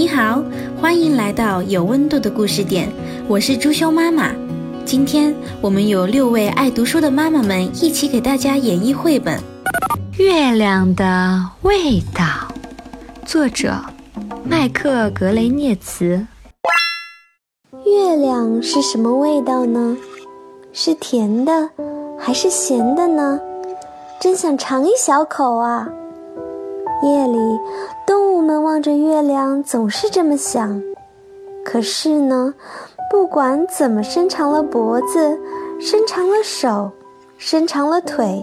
你好，欢迎来到有温度的故事点，我是朱修妈妈。今天我们有六位爱读书的妈妈们一起给大家演绎绘本《月亮的味道》，作者麦克格雷涅茨。月亮是什么味道呢？是甜的还是咸的呢？真想尝一小口啊！夜里，动物们望着月亮，总是这么想。可是呢，不管怎么伸长了脖子，伸长了手，伸长了腿，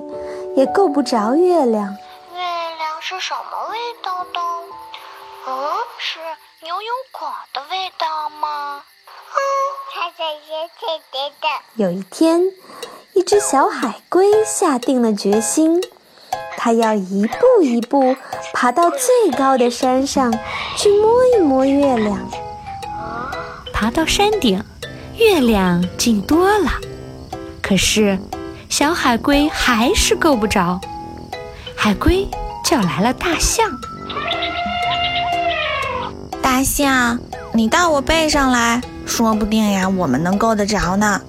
也够不着月亮。月亮是什么味道的？嗯，是牛油果的味道吗？嗯，它是甜甜的。有一天，一只小海龟下定了决心。他要一步一步爬到最高的山上去摸一摸月亮。爬到山顶，月亮近多了，可是小海龟还是够不着。海龟叫来了大象：“大象，你到我背上来，说不定呀，我们能够得着呢。”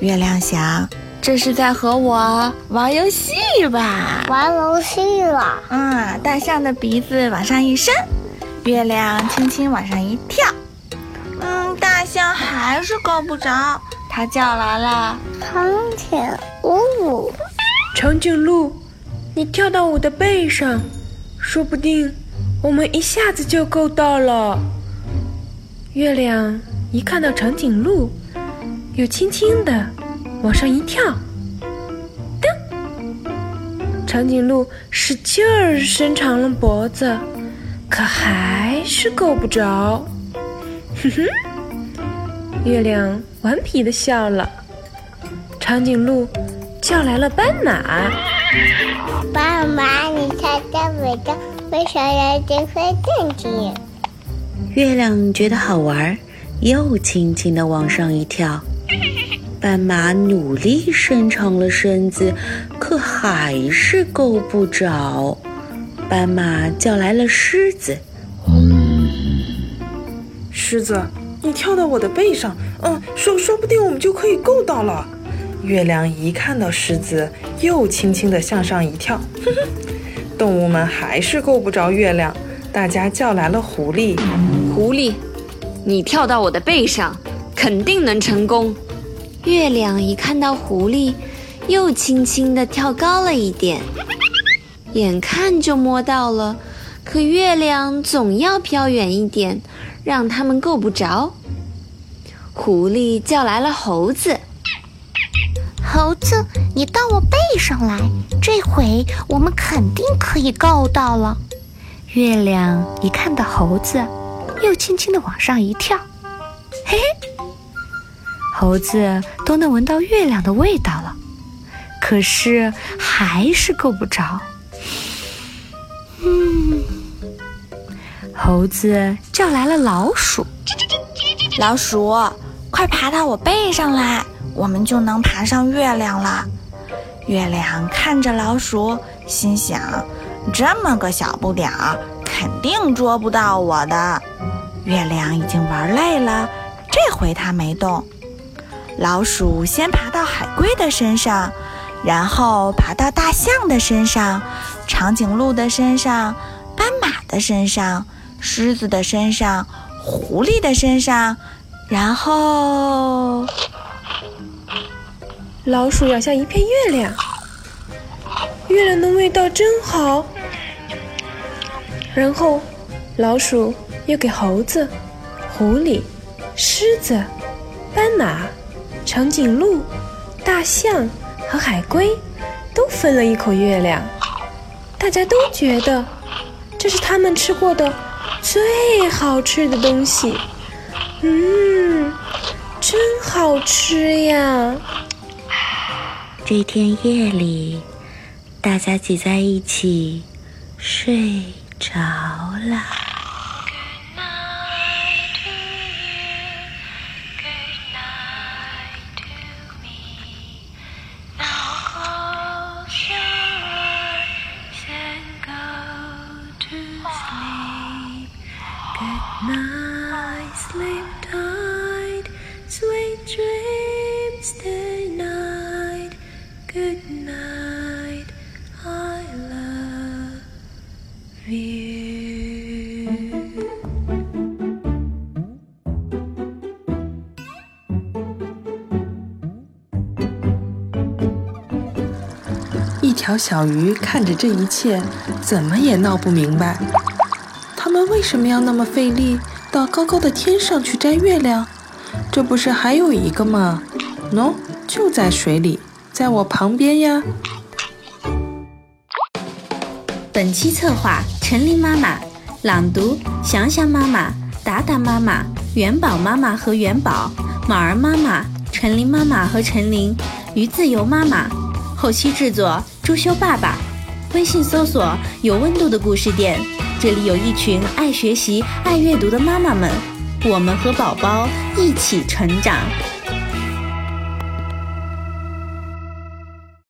月亮想。这是在和我玩游戏吧？玩游戏了。嗯，大象的鼻子往上一伸，月亮轻轻往上一跳。嗯，大象还是够不着，它叫来了长颈鹿。长颈鹿，你跳到我的背上，说不定我们一下子就够到了。月亮一看到长颈鹿，又轻轻的。往上一跳，噔！长颈鹿使劲儿伸长了脖子，可还是够不着。哼哼，月亮顽皮的笑了。长颈鹿叫来了斑马。斑马，你猜猜尾巴为啥要这会正经？月亮觉得好玩，又轻轻的往上一跳。斑马努力伸长了身子，可还是够不着。斑马叫来了狮子：“狮子，你跳到我的背上，嗯，说说不定我们就可以够到了。”月亮一看到狮子，又轻轻地向上一跳。动物们还是够不着月亮，大家叫来了狐狸：“狐狸，你跳到我的背上，肯定能成功。”月亮一看到狐狸，又轻轻地跳高了一点，眼看就摸到了，可月亮总要飘远一点，让他们够不着。狐狸叫来了猴子：“猴子，你到我背上来，这回我们肯定可以够到了。”月亮一看到猴子，又轻轻地往上一跳，嘿嘿。猴子都能闻到月亮的味道了，可是还是够不着。嗯，猴子叫来了老鼠：“老鼠，快爬到我背上来，我们就能爬上月亮了。”月亮看着老鼠，心想：“这么个小不点儿，肯定捉不到我的。”月亮已经玩累了，这回它没动。老鼠先爬到海龟的身上，然后爬到大象的身上、长颈鹿的身上、斑马的身上、狮子的身上、狐狸的身上，然后老鼠咬下一片月亮，月亮的味道真好。然后老鼠又给猴子、狐狸、狮子、斑马。长颈鹿、大象和海龟都分了一口月亮，大家都觉得这是他们吃过的最好吃的东西。嗯，真好吃呀！这天夜里，大家挤在一起睡着了。一条小鱼看着这一切，怎么也闹不明白。为什么要那么费力到高高的天上去摘月亮？这不是还有一个吗？喏，就在水里，在我旁边呀。本期策划：陈琳妈妈，朗读：想想妈妈、达达妈妈、元宝妈妈和元宝、马儿妈妈、陈琳妈妈和陈琳、鱼自由妈妈。后期制作：朱修爸爸。微信搜索“有温度的故事店”，这里有一群爱学习、爱阅读的妈妈们，我们和宝宝一起成长。